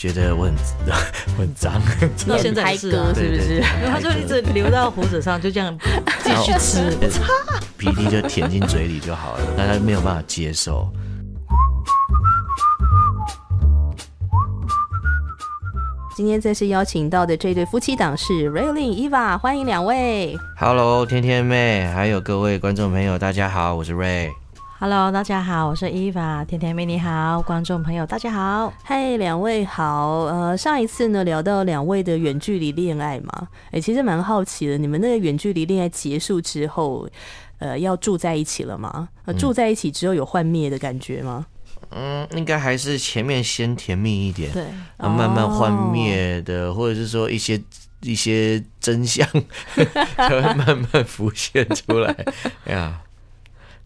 觉得我很 我很脏，到现在是啊，对不对然后他就一直流到胡子上，就这样 继续吃。鼻涕就舔进嘴里就好了，但他没有办法接受。今天再次邀请到的这对夫妻档是 Raylin、Eva，欢迎两位。Hello，天天妹，还有各位观众朋友，大家好，我是 Ray。Hello，大家好，我是 Eva，甜甜妹你好，观众朋友大家好。嗨，两位好。呃，上一次呢聊到两位的远距离恋爱嘛，哎、其实蛮好奇的，你们那个远距离恋爱结束之后，呃，要住在一起了吗？呃，住在一起之后有幻灭的感觉吗？嗯，应该还是前面先甜蜜一点，对，啊，慢慢幻灭的，或者是说一些一些真相 才会慢慢浮现出来。哎 呀，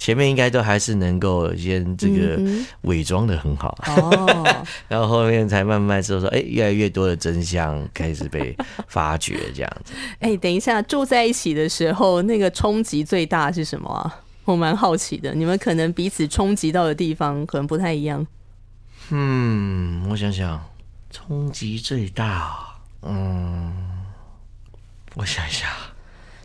前面应该都还是能够先这个嗯伪装的很好，哦，然后后面才慢慢说说，哎、越来越多的真相开始被发掘，这样子。哎、等一下，住在一起的时候，那个冲击最大是什么啊？我蛮好奇的，你们可能彼此冲击到的地方可能不太一样。嗯，我想想，冲击最大，嗯，我想一下，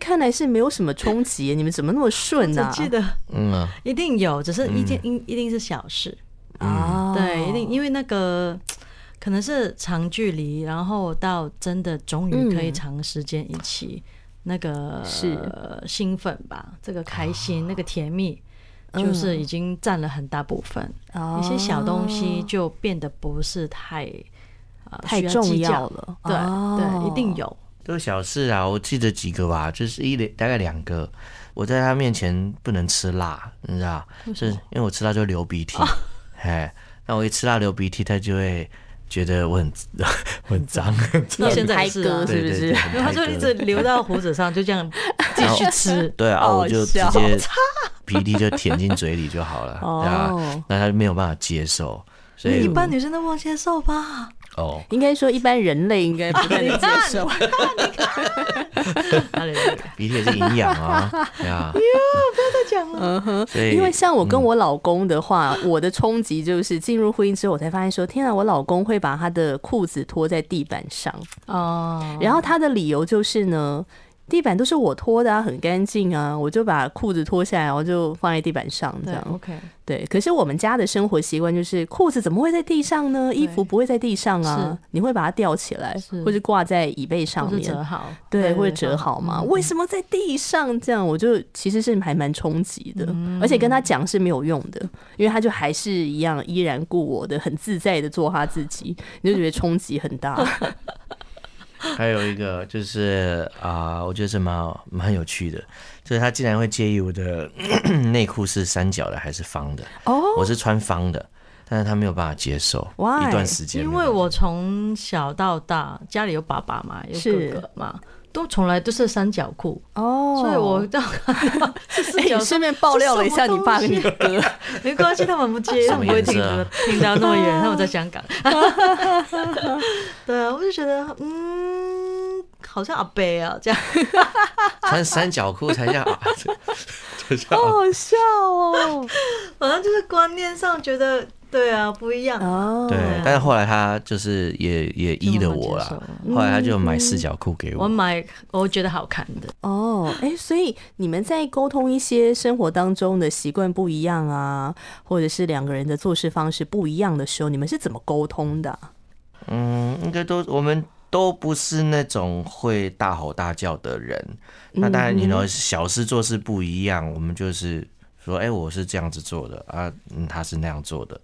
看来是没有什么冲击，你们怎么那么顺呢、啊？记得嗯啊，一定有，只是一件一一定是小事。啊，对，一定因为那个 可能是长距离，然后到真的终于可以嗯长时间一起，那个是。呃兴奋吧，这个开心，那个甜蜜。嗯就是已经占了很大部分，哦一些小东西就变得不是太呃太重要了。对、哦。对，一定有。都是小事啊，我记得几个吧，就是一大概两个。我在他面前不能吃辣，你知道，是因为我吃辣就会流鼻涕，哎，那我一吃辣流鼻涕，他就会觉得我很 我很脏，到现在是啊是不是？他就一直。流到胡子上，就这样继续吃。对啊，我就直笑接鼻涕就舔进嘴里就好了，哦对啊，那他没有办法接受，所以一般女生都不能接受吧？哦，应该说一般人类应该不太能接受。鼻涕也是营养啊，对啊，再讲了？嗯哼，因为像我跟我老公的话，我的冲击就是进入婚姻之后，我才发现说，天啊，我老公会把他的裤子拖在地板上，哦，然后他的理由就是呢。地板都是我拖的啊，很干净啊，我就把裤子脱下来，然后就放在地板上这样。，OK，对，可是我们家的生活习惯就是裤子怎么会在地上呢？衣服不会在地上啊，你会把它吊起来，是或者挂在椅背上面，折好，对，或者折好嘛？嗯为什么在地上这样？我就其实是还蛮冲击的，嗯而且跟他讲是没有用的，因为他就还是一样依然顾我的，很自在的做他自己，你就觉得冲击很大。还有一个就是啊、我觉得是蛮好蛮有趣的，就是他竟然会介意我的 内裤是三角的还是方的，哦，我是穿方的，但是他没有办法接受 Why？一段时间因为我从小到大家里有爸爸嘛，有哥哥嘛，都从来都是三角裤，哦，所以我到 是四角哎，顺便爆料了一下你爸跟你 哥，没关系，他们不介意，他们不会听颜色啊听到那么远，他们在香港。对啊，我就觉得，嗯，好像阿贝啊，这样。穿三角裤才叫啊，这就叫好好笑哦。反正就是观念上觉得，对啊，不一样。哦，对，但是后来他就是也也依了我就慢慢啦接，后来他就买四角裤给我。我买我觉得好看的，哦，哎，所以你们在沟通一些生活当中的习惯不一样啊，或者是两个人的做事方式不一样的时候，你们是怎么沟通的啊？嗯，应该都我们都不是那种会大吼大叫的人。那当然，你呢小事做事不一样，我们就是说，哎、我是这样子做的啊，他是那样做的。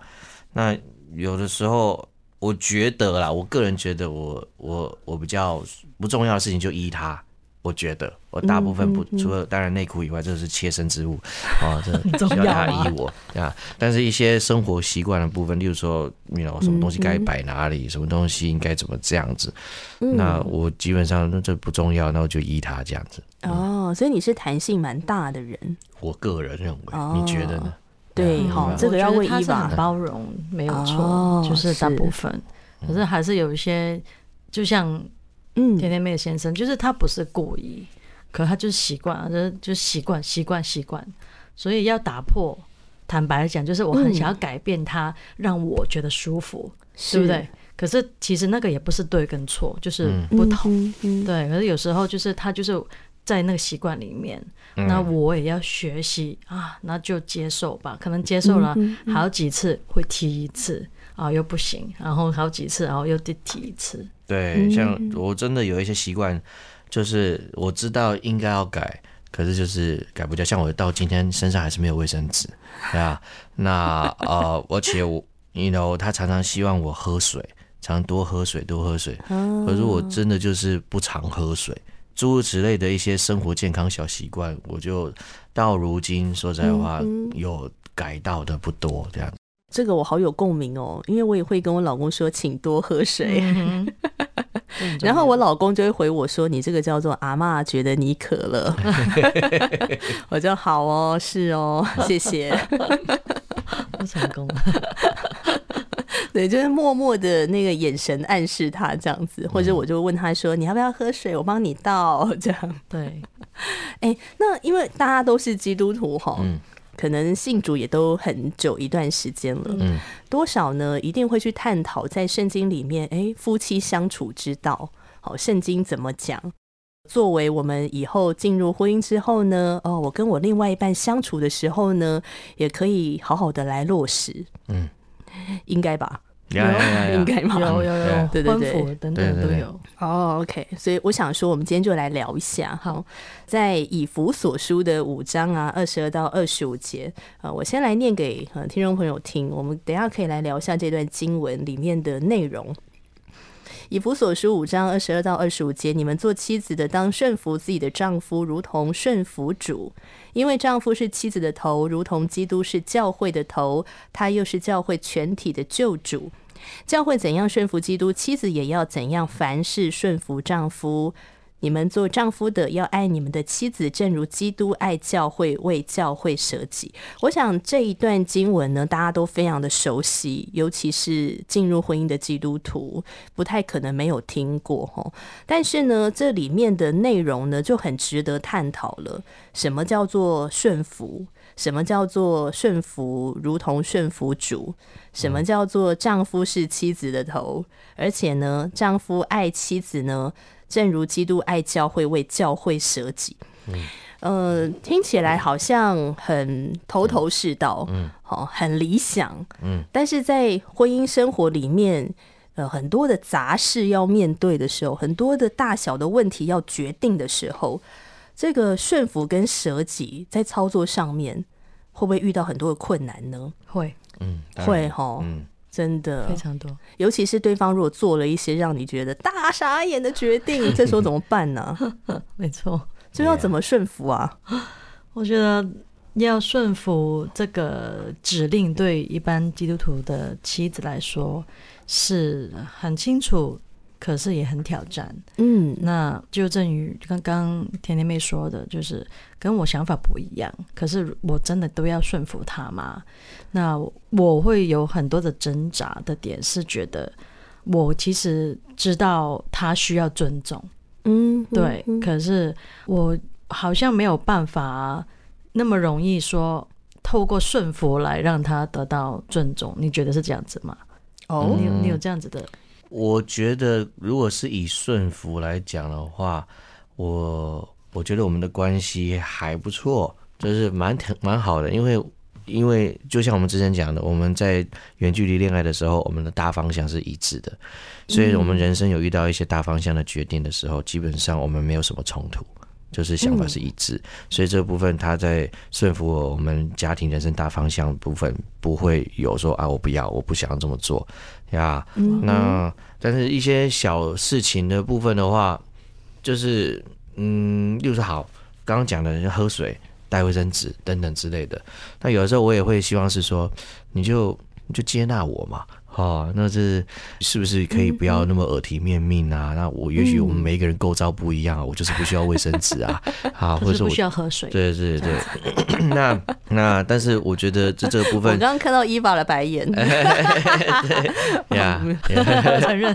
那有的时候，我觉得啦，我个人觉得我，我我比较不重要的事情就依他。我觉得我大部分不、嗯除了当然内裤以外，这是切身之物啊，这 重需要他依我啊。但是一些生活习惯的部分，例如说，你 know 什么东西该摆哪里，什么东西应该怎么这样子，嗯那我基本上那这不重要，那我就依他这样子。哦，所以你是弹性蛮大的人，我个人认为，哦你觉得呢？对，嗯好、嗯这个要问伊我觉得他是很娃。包容，没有错，哦就是大部分。可是还是有一些，就像嗯甜甜妹的先生，就是他不是故意，可他就是习惯了，就是就是习惯习惯习惯，所以要打破。坦白讲，就是我很嗯想要改变他，让我觉得舒服，对不对？可是其实那个也不是对跟错，就是嗯不同。对，可是有时候就是他就是在那个习惯里面，嗯那我也要学习啊，那就接受吧。可能接受了嗯好几次会踢一次啊，又不行，然后好几次，然后又得提一次。对，像我真的有一些习惯，就是我知道应该要改，可是就是改不掉。像我到今天身上还是没有卫生纸，对啊。那呃，而且我，you know，他常常希望我喝水，常多喝水，多喝水。可是我真的就是不常喝水，诸如此类的一些生活健康小习惯，我就到如今说实在话，有改到的不多，这样。这个我好有共鸣哦，因为我也会跟我老公说，请多喝水。然后我老公就会回我说：“你这个叫做阿嬷觉得你渴了。”我就好哦，是哦，谢谢。不成功了，对，就是默默的那个眼神暗示他这样子，或者我就问他说：“你要不要喝水？我帮你倒。”这样。对，哎，那因为大家都是基督徒哈，嗯可能信主也都很久一段时间了，嗯多少呢？一定会去探讨在圣经里面，哎，夫妻相处之道，好，圣经怎么讲？作为我们以后进入婚姻之后呢，哦，我跟我另外一半相处的时候呢，也可以好好的来落实，嗯，应该吧？呀呀呀呀应该吗？有有有婚对对对服等对对对等都有。哦，OK，所以我想说，我们今天就来聊一下哈，在以弗所书的五章啊，二十二到二十五节，呃，我先来念给呃听众朋友听，我们等一下可以来聊一下这段经文里面的内容。以弗所书五章二十二到二十五节，你们做妻子的当顺服自己的丈夫，如同顺服主，因为丈夫是妻子的头，如同基督是教会的头，他又是教会全体的救主。教会怎样顺服基督，妻子也要怎样凡事顺服丈夫。你们做丈夫的要爱你们的妻子，正如基督爱教会，为教会舍己。我想这一段经文呢，大家都非常的熟悉，尤其是进入婚姻的基督徒，不太可能没有听过哈。但是呢，这里面的内容呢，就很值得探讨了。什么叫做顺服？什么叫做顺服？如同顺服主？什么叫做丈夫是妻子的头？而且呢，丈夫爱妻子呢，正如基督爱教会，为教会舍己。呃，听起来好像很头头是道，嗯，好，很理想，嗯，但是在婚姻生活里面，呃，很多的杂事要面对的时候，很多的大小的问题要决定的时候，这个顺服跟舍己在操作上面，会不会遇到很多的困难呢？会。嗯，会哈，嗯，真的非，常多。尤其是对方如果做了一些让你觉得大傻眼的决定，这时候怎么办呢？没错，就要怎么顺服啊？我觉得要顺服这个指令，对一般基督徒的妻子来说是很清楚，可是也很挑战。嗯，那就正于刚刚甜甜妹说的，就是跟我想法不一样，可是我真的都要顺服他吗？那我会有很多的挣扎的点，是觉得我其实知道他需要尊重，嗯，对，嗯可是我好像没有办法那么容易说透过顺服来让他得到尊重。你觉得是这样子吗？哦，你有你有这样子的？我觉得如果是以顺服来讲的话，我我觉得我们的关系还不错，就是蛮挺蛮好的，因为因为就像我们之前讲的，我们在远距离恋爱的时候，我们的大方向是一致的，所以我们人生有遇到一些大方向的决定的时候，基本上我们没有什么冲突。就是想法是一致，所以这部分他在顺服我我们家庭人生大方向部分不会有说啊我不要我不想要这么做呀。那但是一些小事情的部分的话，就是嗯，例如说好刚刚讲的人喝水、带卫生纸等等之类的。那有的时候我也会希望是说，你就你就接纳我嘛。哦，那这是不是可以不要那么耳提面命啊？那我也许我们每一个人构造不一样啊，我就是不需要卫生纸啊，啊，或者说我需要喝水。对对对，那那但是我觉得这这个部分我分刚刚看到伊娃的白眼，呀，承认，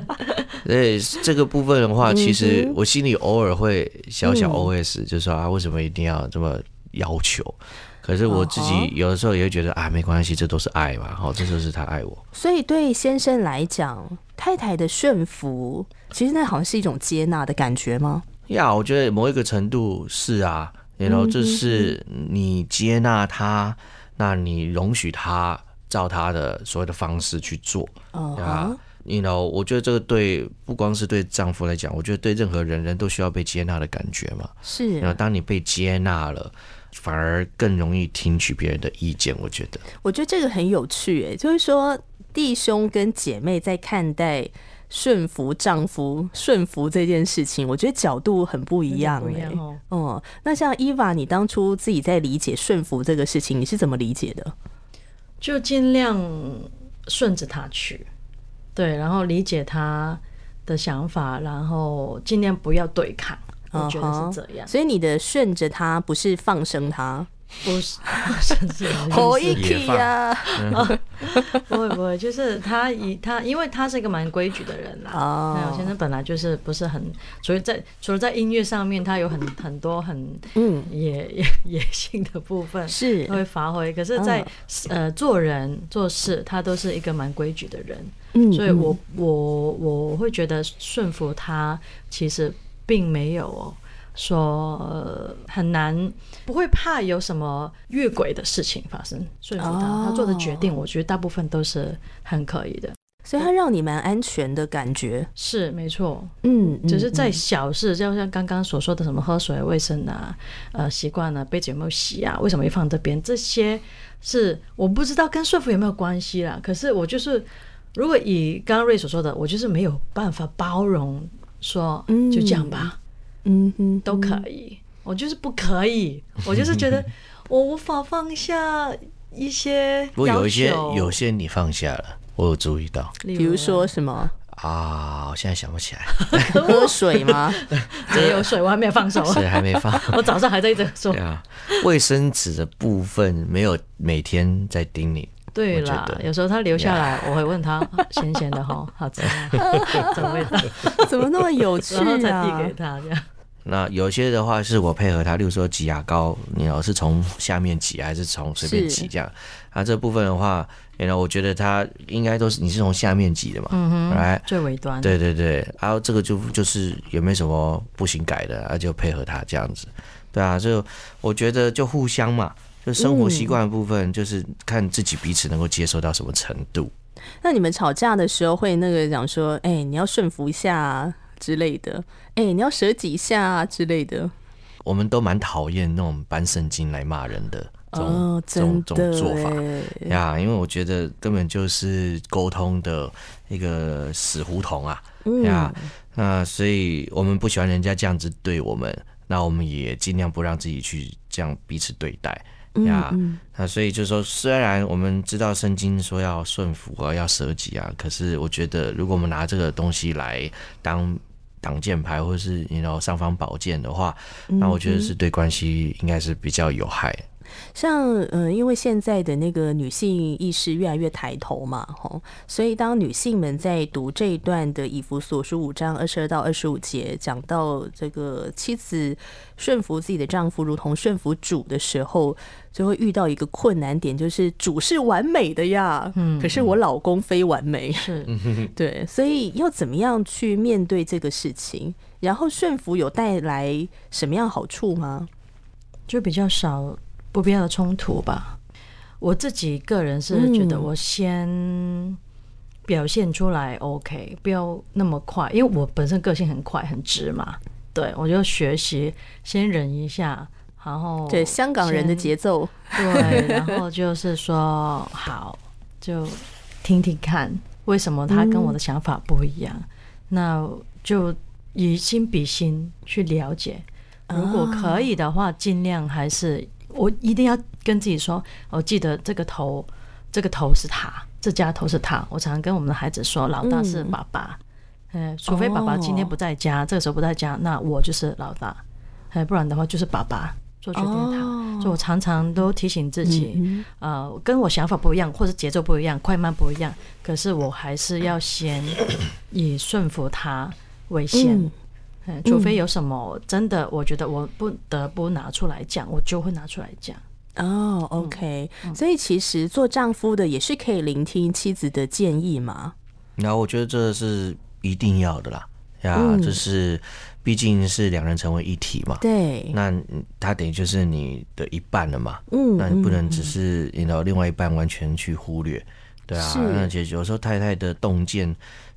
对这个部分的话，其实嗯我心里偶尔会小小嗯 OS，就是说啊，为什么一定要这么要求？可是我自哦己有的时候也会觉得啊，没关系，这都是爱嘛，好，这就是他爱我。所以对先生来讲，太太的顺服，其实那好像是一种接纳的感觉吗？呀我觉得某一个程度是啊，然后就是你接纳他，那你容许他照他的所谓的方式去做嗯呀哼，。you know，我觉得这个对不光是对丈夫来讲，我觉得对任何人人都需要被接纳的感觉嘛。是然后，当你被接纳了，反而更容易听取别人的意见。我觉得，我觉得这个很有趣，诶，就是说弟兄跟姐妹在看待顺服丈夫、顺服这件事情，我觉得角度很不一样，诶。哦，那像伊娃，你当初自己在理解顺服这个事情，你是怎么理解的？就尽量顺着他去，对，然后理解他的想法，然后尽量不要对抗。我觉得是这样，所以你的顺着他，不是放生他，不是，甚至好意思一起呀！不会不会，就是他以他，因为他是一个蛮规矩的人啦。哦那我先生本来就是不是很，所以在除了在音乐上面，他有很很多很嗯，野野野性的部分，是他会发挥。可是在，呃做人做事，他都是一个蛮规矩的人，嗯所以我我我会觉得顺服他，其实并没有说、呃很难，不会怕有什么越轨的事情发生。说服他，哦他做的决定，我觉得大部分都是很可以的。所以他让你蛮安全的感觉。是没错，嗯，只是在嗯小事，就像刚刚所说的什么喝水、卫生啊、呃习惯啊、杯子有没有洗啊，为什么会放这边，这些是我不知道跟说服有没有关系啦。可是我就是，如果以刚刚瑞所说的，我就是没有办法包容，说嗯。就这样吧，嗯哼，都可以，我就是不可以，我就是觉得 我无法放下一些不过有一些有些你放下了，我有注意到。比如说什么？啊，我现在想不起来，喝水吗？也有水，我还没有放手，水还没放。我早上还在一直说。对。啊，卫生纸的部分没有每天在叮咛。对啦有时候他留下来，我会问他 咸咸的哈，好吃吗？怎么味道？怎么那么有趣然后再啊递？给他这样。那有些的话是我配合他，例如说挤牙膏，你要是从下面挤还是从随便挤这样。啊，这部分的话，然后我觉得他应该都是你是从下面挤的嘛，嗯哼，来，最尾端。对对对，然后这个就就是有没有什么不行改的，啊就配合他这样子，对啊，就我觉得就互相嘛，就生活习惯的部分，就是看自己彼此能够接受到什么程度。那你们吵架的时候会那个讲说，哎、你要顺服一下、啊、之类的，哎、你要舍己一下、啊、之类的。我们都蛮讨厌那种搬圣经来骂人的这种、哦，这种这种做法。哎呀，因为我觉得根本就是沟通的一个死胡同啊嗯呀，那所以我们不喜欢人家这样子对我们，那我们也尽量不让自己去这样彼此对待呀。嗯那所以就是说，虽然我们知道圣经说要顺服啊，要舍己啊，可是我觉得如果我们拿这个东西来当挡箭牌，或者是你 you know 尚方宝剑的话，那我觉得是对关系应该是比较有害。像嗯、呃因为现在的那个女性意识越来越抬头嘛，吼，所以当女性们在读这一段的以弗所书五章二十二到二十五节，讲到这个妻子顺服自己的丈夫，如同顺服主的时候，就会遇到一个困难点，就是主是完美的呀，嗯，可是我老公非完美，是，对，所以要怎么样去面对这个事情？然后顺服有带来什么样好处吗？就比较少不必要的冲突吧。我自己个人是觉得，嗯我先表现出来 OK，不要那么快，因为我本身个性很快很直嘛。对，我就学习先忍一下，然后对，香港人的节奏，对，然后就是说好，就听听看为什么他跟我的想法不一样，那就以心比心去了解。如果可以的话，尽量还是我一定要跟自己说，我记得这个头，这个头是他，这家头是他。我常常跟我们的孩子说，老大是爸爸，嗯，除非爸爸今天不在家，这个时候不在家，那我就是老大，哎，不然的话就是爸爸做决定的他。所以我常常都提醒自己，呃，跟我想法不一样，或者节奏不一样，快慢不一样，可是我还是要先以顺服他为先。嗯嗯，除非有什么真的，我觉得我不得不拿出来讲，我就会拿出来讲。哦，OK，所以其实做丈夫的也是可以聆听妻子的建议嘛。然后我觉得这是一定要的啦，呀，嗯。就是毕竟是两人成为一体嘛，对，那嗯他等于就是你的一半了嘛，嗯那你不能嗯只是引导另外一半完全去忽略，对啊是，那其实有时候太太的洞见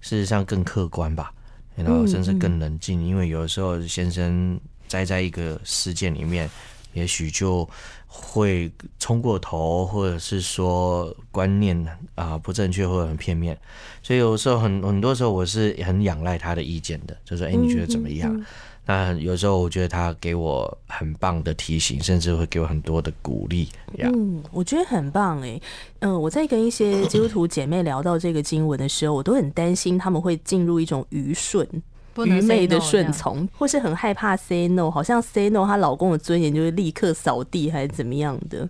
事实上更客观吧，然后嗯甚至更冷静，因为有的时候先生栽在一个事件里面，也许就会冲过头，或者是说观念啊、不正确或者很片面，所以有时候很很多时候我是很仰赖他的意见的，就说哎、你觉得怎么样？那有时候我觉得他给我很棒的提醒，甚至会给我很多的鼓励呀。嗯，我觉得很棒哎。嗯、我在跟一些基督徒姐妹聊到这个经文的时候，我都很担心他们会进入一种愚顺。愚昧的顺从，或是很害怕 say no，好像 say no，她老公的尊严就会立刻扫地，还是怎么样的？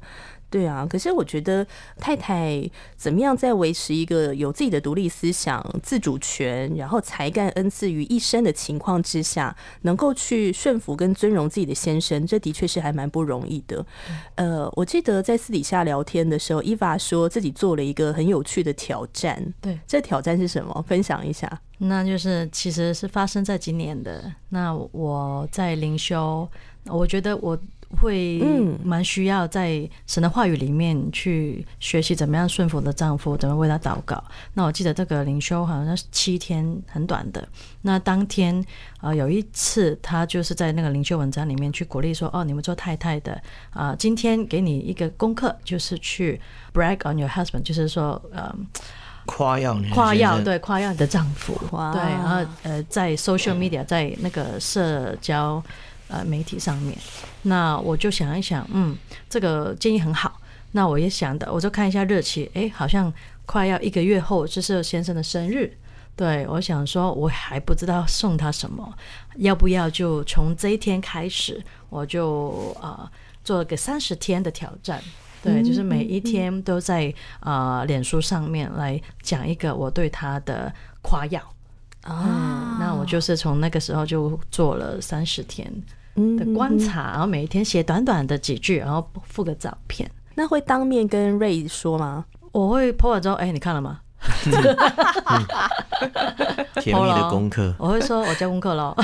对啊，可是我觉得太太怎么样在维持一个有自己的独立思想、自主权，然后才干恩赐于一身的情况之下，能够去顺服跟尊荣自己的先生，这的确是还蛮不容易的。呃，我记得在私底下聊天的时候，伊娃说自己做了一个很有趣的挑战，对，这挑战是什么？分享一下。那就是其实是发生在今年的。那我在灵修，我觉得我会嗯蛮需要在神的话语里面去学习怎么样顺服我的丈夫，怎么为他祷告。那我记得这个灵修好像是七天，很短的。那当天呃有一次，他就是在那个灵修文章里面去鼓励说：“哦，你们做太太的啊、今天给你一个功课，就是去 brag on your husband，就是说呃。”夸耀你夸耀对夸耀你的丈夫，哇对，然后呃，在 social media，在那个社交呃媒体上面，那我就想一想，嗯，这个建议很好。那我也想的，我就看一下日期，诶，好像快要一个月后这是先生的生日。对，我想说，我还不知道送他什么，要不要就从这一天开始，我就呃做了个三十天的挑战。对，就是每一天都在呃脸书上面来讲一个我对他的夸耀。嗯，那我就是从那个时候就做了三十天的观察，然后每一天写短短的几句，然后附个照片。那会当面跟瑞说吗？我会 po 完之后，哎、你看了吗？甜蜜的功课。我会说我交功课喽。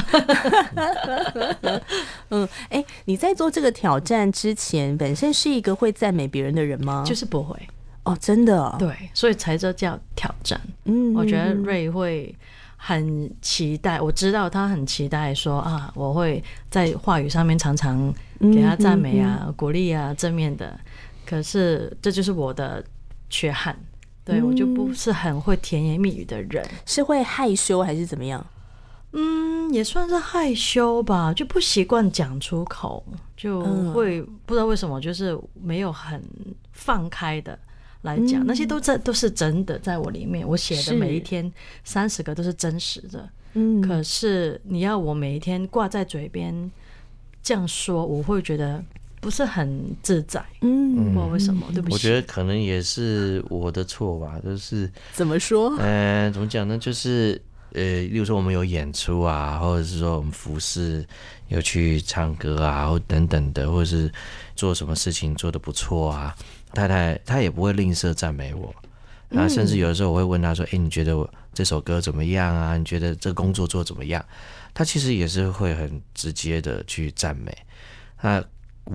嗯，哎、你在做这个挑战之前，本身是一个会赞美别人的人吗？就是不会，哦，真的哦，对，所以才这叫挑战。嗯我觉得嗯瑞会很期待，我知道他很期待说啊，我会在话语上面常常给他赞美啊、鼓励啊、正面的。可是这就是我的缺憾，对我就不是很会甜言蜜语的人。是会害羞还是怎么样？嗯，也算是害羞吧，就不习惯讲出口，就嗯会不知道为什么，就是没有很放开的来讲，那些都在都是真的，在我里面，我写的每一天三十个都是真实的。嗯可是你要我每一天挂在嘴边这样说，我会觉得不是很自在，嗯，不知道为什么，对不起。我觉得可能也是我的错吧，就是，怎么说？呃，怎么讲呢？就是，呃，例如说我们有演出啊，或者是说我们服饰有去唱歌啊，或等等的，或者是做什么事情做得不错啊，太太她也不会吝啬赞美我，然后甚至有的时候我会问她说：“诶，你觉得我这首歌怎么样啊？你觉得这工作做怎么样？”她其实也是会很直接的去赞美，那。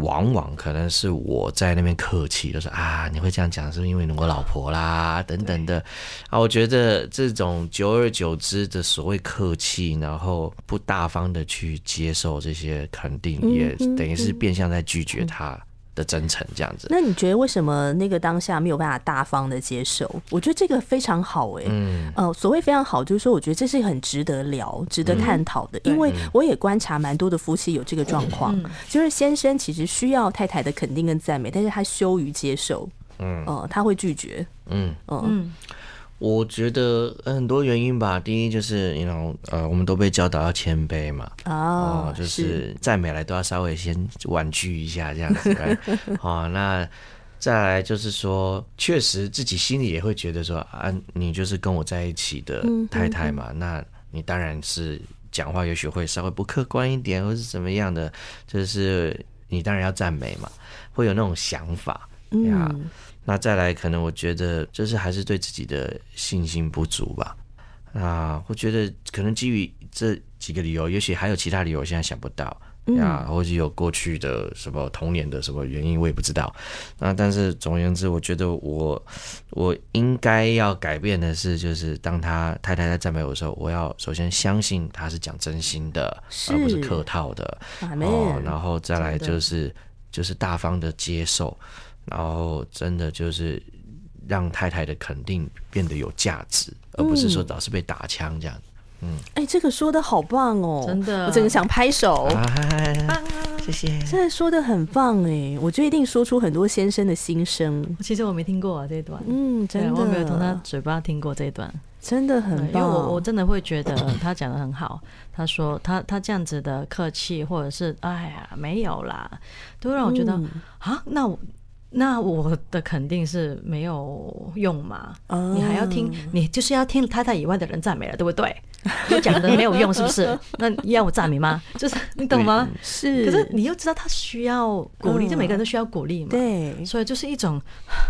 往往可能是我在那边客气，就说啊，你会这样讲是不是因为我老婆啦，等等的啊。我觉得这种久而久之的所谓客气，然后不大方的去接受这些肯定，也等于是变相在拒绝他的真诚，这样子。那你觉得为什么那个当下没有办法大方的接受？我觉得这个非常好哎、嗯，呃，所谓非常好，就是说，我觉得这是很值得聊、值得探讨的，对。因为我也观察蛮多的夫妻有这个状况，嗯就是先生其实需要太太的肯定跟赞美，但是他羞于接受，嗯呃，他会拒绝，嗯，嗯嗯，我觉得很多原因吧。第一就是，you know，呃，我们都被教导要谦卑嘛，啊，哦，就是赞美来都要稍微先婉拒一下这样子。好、那再来就是说，确实自己心里也会觉得说啊，你就是跟我在一起的太太嘛，那你当然是讲话也许会稍微不客观一点，或是怎么样的，就是。你当然要赞美嘛，会有那种想法呀。嗯那再来，可能我觉得就是还是对自己的信心不足吧。啊，我觉得可能基于这几个理由，也许还有其他理由，我现在想不到嗯呀，或者有过去的什么童年的什么原因，我也不知道。那但是总而言之，我觉得我我应该要改变的是，就是当他太太在赞美我的时候，我要首先相信他是讲真心的，而不是是客套的。哦，然后再来就是就是大方的接受，然后真的就是让太太的肯定变得有价值，而不是说老是被打枪这样。嗯哎、这个说的好棒哦，真的我整个想拍手。啊，谢谢。现在说的很棒哎，我觉得一定说出很多先生的心声。其实我没听过啊这一段，嗯，真的，对我没有从他嘴巴听过这一段，真的对因为很棒。我我真的会觉得他讲的很好。他说他他这样子的客气，或者是哎呀没有啦，都会让我觉得嗯啊，那我那我的肯定是没有用嘛。哦你还要听，你就是要听太太以外的人赞美了，对不对？就讲的没有用，是不是？那要我赞美吗？就是你懂吗？是，可是你又知道他需要鼓励，嗯就每个人都需要鼓励嘛。对，所以就是一种，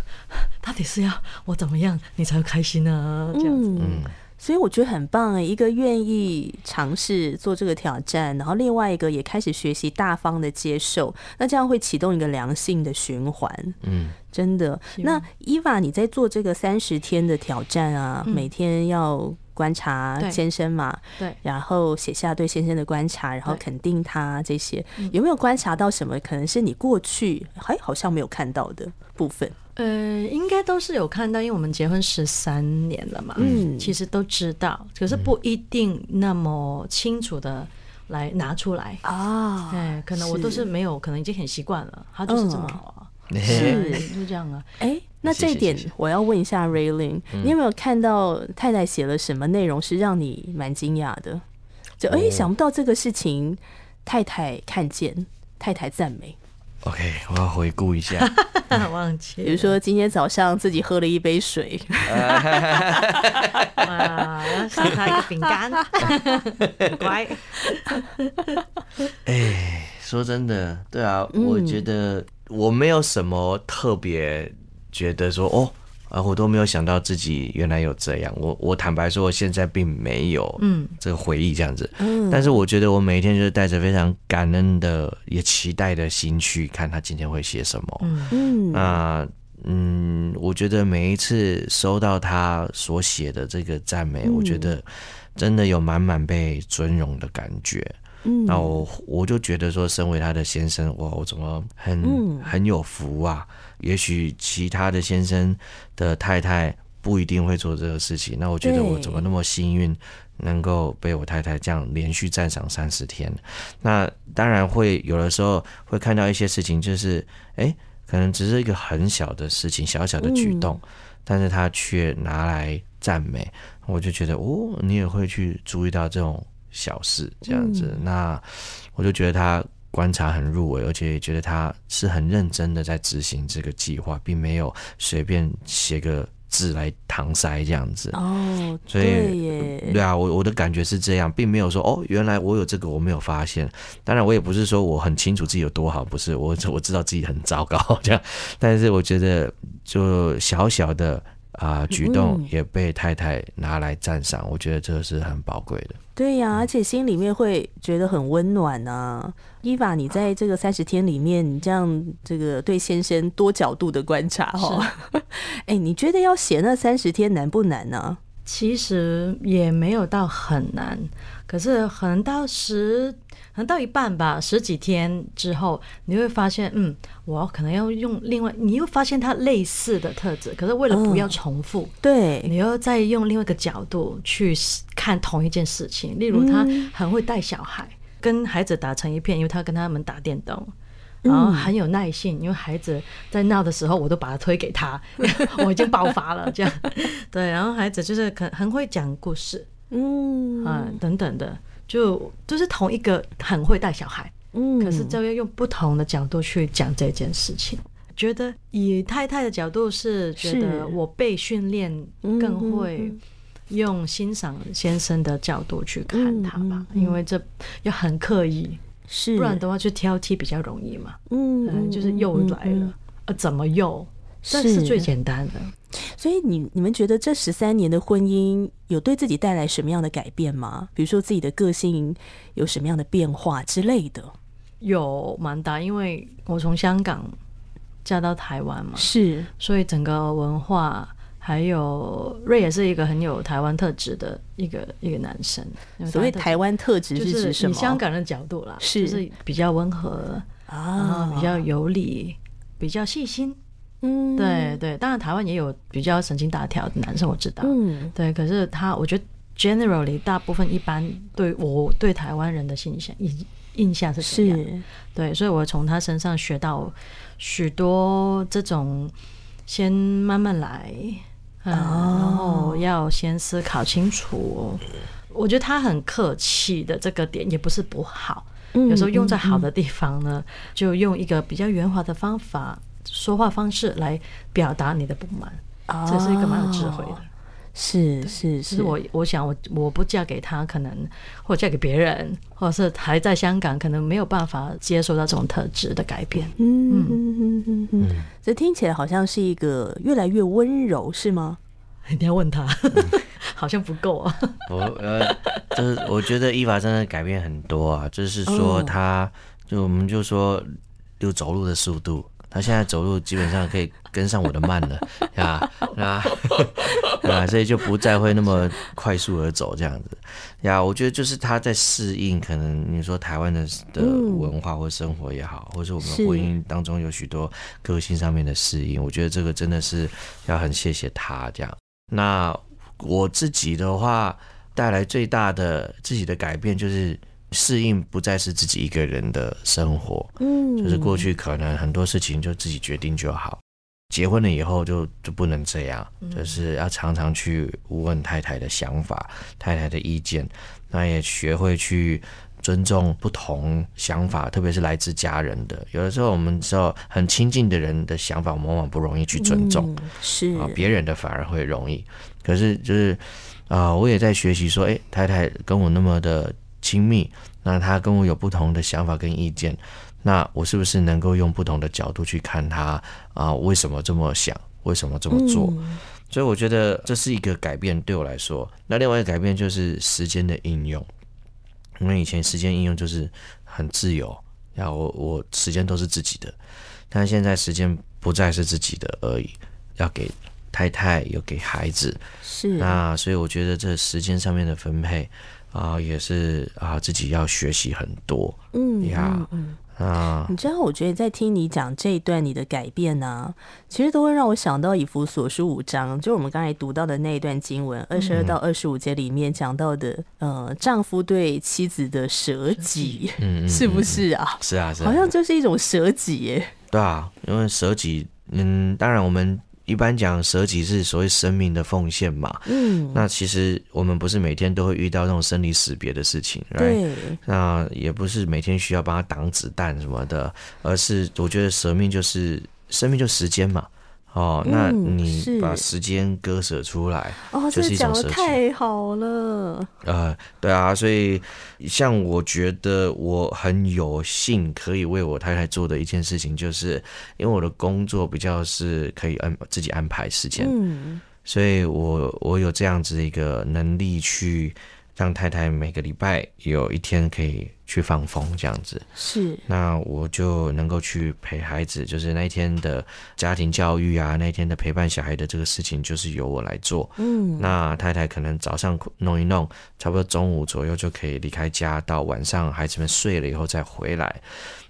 到底是要我怎么样你才会开心呢？这样子，嗯，所以我觉得很棒哎，一个愿意尝试做这个挑战，然后另外一个也开始学习大方的接受，那这样会启动一个良性的循环。嗯，真的。那伊娃，你在做这个三十天的挑战啊，嗯每天要观察先生嘛，对，然后写下对先生的观察，然后肯定他这些，嗯有没有观察到什么可能是你过去还好像没有看到的部分？呃，应该都是有看到，因为我们结婚十三年了嘛，嗯其实都知道，可是不一定那么清楚的来拿出来。啊哎，可能我都是没有，可能已经很习惯了，他就是这么好啊，是 对就这样啊。哎，那这一点我要问一下 Raylin，、你有没有看到太太写了什么内容是让你蛮惊讶的？就哎、哦想不到这个事情太太看见，太太赞美。OK，我要回顾一下。忘记，比如说今天早上自己喝了一杯水，哇，要送他一个饼干，很 乖。哎，说真的，对啊，嗯我觉得我没有什么特别觉得说哦。啊，我都没有想到自己原来有这样。我我坦白说，我现在并没有嗯这个回忆这样子。嗯但是我觉得我每一天就是带着非常感恩的，也期待的心去看他今天会写什么。嗯嗯那嗯，我觉得每一次收到他所写的这个赞美，嗯我觉得真的有满满被尊荣的感觉。嗯那我我就觉得说，身为他的先生，哇，我怎么很、嗯很有福啊？也许其他的先生的太太不一定会做这个事情，那我觉得我怎么那么幸运，能够被我太太这样连续赞赏三十天？那当然会有的时候会看到一些事情，就是哎、诶可能只是一个很小的事情，小小的举动，但是他却拿来赞美，我就觉得哦，你也会去注意到这种小事，这样子，那我就觉得他观察很入微，而且也觉得他是很认真的在执行这个计划，并没有随便写个字来搪塞这样子。哦，所以对啊，我我的感觉是这样，并没有说哦，原来我有这个我没有发现。当然，我也不是说我很清楚自己有多好，不是我我知道自己很糟糕这样。但是我觉得就小小的啊、举动嗯。也被太太拿来赞赏，我觉得这个是很宝贵的。对呀、而且心里面会觉得很温暖呐、伊娃，你在这个三十天里面，你这样这个对先生多角度的观察哈，哎、你觉得要写那三十天难不难呢、其实也没有到很难，可是可能到十，可能到一半吧，十几天之后，你会发现，嗯，我可能要用另外，你又发现它类似的特质，可是为了不要重复，对，你又再用另外一个角度去看同一件事情。例如，他很会带小孩，跟孩子打成一片，因为他跟他们打电动。然后很有耐性，因为孩子在闹的时候，我都把他推给他，我已经爆发了，这样对。然后孩子就是很很会讲故事嗯啊、等等的，就就是同一个很会带小孩，嗯可是就要用不同的角度去讲这件事情。觉得以太太的角度是觉得我被训练嗯更会用欣赏先生的角度去看他吧，因为这要很刻意，是，不然的话就挑剔比较容易嘛。嗯嗯，就是又来了，嗯呃，怎么又？这是最简单的。所以你你们觉得这十三年的婚姻有对自己带来什么样的改变吗？比如说自己的个性有什么样的变化之类的？有蛮大，因为我从香港嫁到台湾嘛，是，所以整个文化还有瑞也是一个很有台湾特质的一个一个男生。所谓台湾特质是指什么？以香港的角度啦，是就是比较温和啊，比较有理，比较细心。嗯，对对，当然台湾也有比较神经大条的男生，我知道。嗯，对，可是他，我觉得 generally 大部分一般对我对台湾人的印象印印象是这样。是，对，所以我从他身上学到许多这种先慢慢来，嗯，然后要先思考清楚。我觉得他很客气的这个点也不是不好，有时候用在好的地方呢，就用一个比较圆滑的方法。说话方式来表达你的不满，这是一个蛮有智慧的。是是是，我我想我我不嫁给他，可能或嫁给别人，或者是还在香港，可能没有办法接受到这种特质的改变。嗯嗯嗯嗯嗯，这听起来好像是一个越来越温柔，是吗？你要问他，好像不够啊。我呃，就是我觉得伊娃真的改变很多啊，就是说他，就我们就说就走路的速度。他现在走路基本上可以跟上我的慢了，呀啊啊，所以就不再会那么快速而走这样子呀。我觉得就是他在适应，可能你说台湾的的文化或生活也好，或者我们婚姻当中有许多个性上面的适应，我觉得这个真的是要很谢谢他这样。那我自己的话，带来最大的自己的改变就是。适应不再是自己一个人的生活，嗯，就是过去可能很多事情就自己决定就好，结婚了以后就就不能这样，就是要常常去问太太的想法、太太的意见，那也学会去尊重不同想法，特别是来自家人的。有的时候我们知道很亲近的人的想法，往往不容易去尊重，是啊，别人的反而会容易。可是就是啊，我也在学习说，哎，太太跟我那么的。亲密，那他跟我有不同的想法跟意见，那我是不是能够用不同的角度去看他啊？为什么这么想？为什么这么做？所以我觉得这是一个改变对我来说。那另外一个改变就是时间的应用，因为以前时间应用就是很自由，然后我我时间都是自己的，但现在时间不再是自己的而已，要给太太，有给孩子，是那所以我觉得这时间上面的分配。啊，也是啊，自己要学习很多，嗯呀，嗯啊，你知道，我觉得在听你讲这一段你的改变呢，其实都会让我想到以弗所书五章，就我们刚才读到的那一段经文，二十二到二十五节里面讲到的，呃，丈夫对妻子的舍己，嗯，是不是啊？是啊，是，好像就是一种舍己耶。对啊，因为舍己，嗯，当然我们。一般讲舍己是所谓生命的奉献嘛，嗯，那其实我们不是每天都会遇到那种生离死别的事情，对，那也不是每天需要帮他挡子弹什么的，而是我觉得舍命就是生命就时间嘛。哦，那你把时间割舍出来，哦，这讲的太好了。呃，对啊，所以像我觉得我很有幸可以为我太太做的一件事情，就是因为我的工作比较是可以安自己安排时间，嗯，所以我我有这样子的一个能力去。让太太每个礼拜有一天可以去放风，这样子是。那我就能够去陪孩子，就是那一天的家庭教育啊，那一天的陪伴小孩的这个事情，就是由我来做。嗯。那太太可能早上弄一弄，差不多中午左右就可以离开家，到晚上孩子们睡了以后再回来。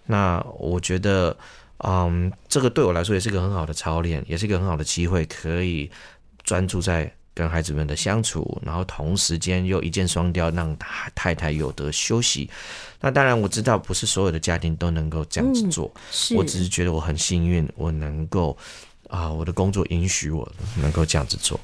那我觉得，嗯，这个对我来说也是一个很好的操练，也是一个很好的机会，可以专注在。跟孩子们的相处，然后同时间又一箭双雕，让太太有得休息。那当然我知道，不是所有的家庭都能够这样子做。我只是觉得我很幸运，我能够啊，我的工作允许我能够这样子做。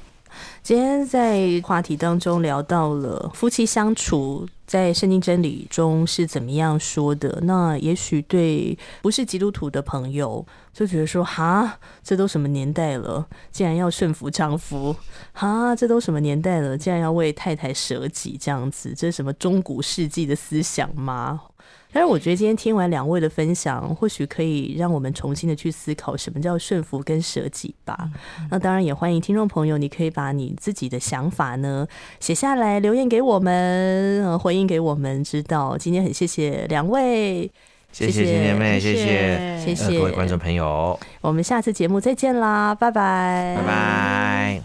今天在话题当中聊到了夫妻相处，在圣经真理中是怎么样说的？那也许对不是基督徒的朋友就觉得说：“哈，这都什么年代了，竟然要顺服丈夫？哈，这都什么年代了，竟然要为太太舍己？这样子，这是什么中古世纪的思想吗？”但是我觉得今天听完两位的分享，或许可以让我们重新的去思考什么叫顺服跟舍己吧。那当然也欢迎听众朋友，你可以把你自己的想法呢写下来，留言给我们，呃，回应给我们知道。今天很谢谢两位，谢谢姐姐妹，谢谢谢谢呃各位观众朋友，我们下次节目再见啦，拜拜，拜拜。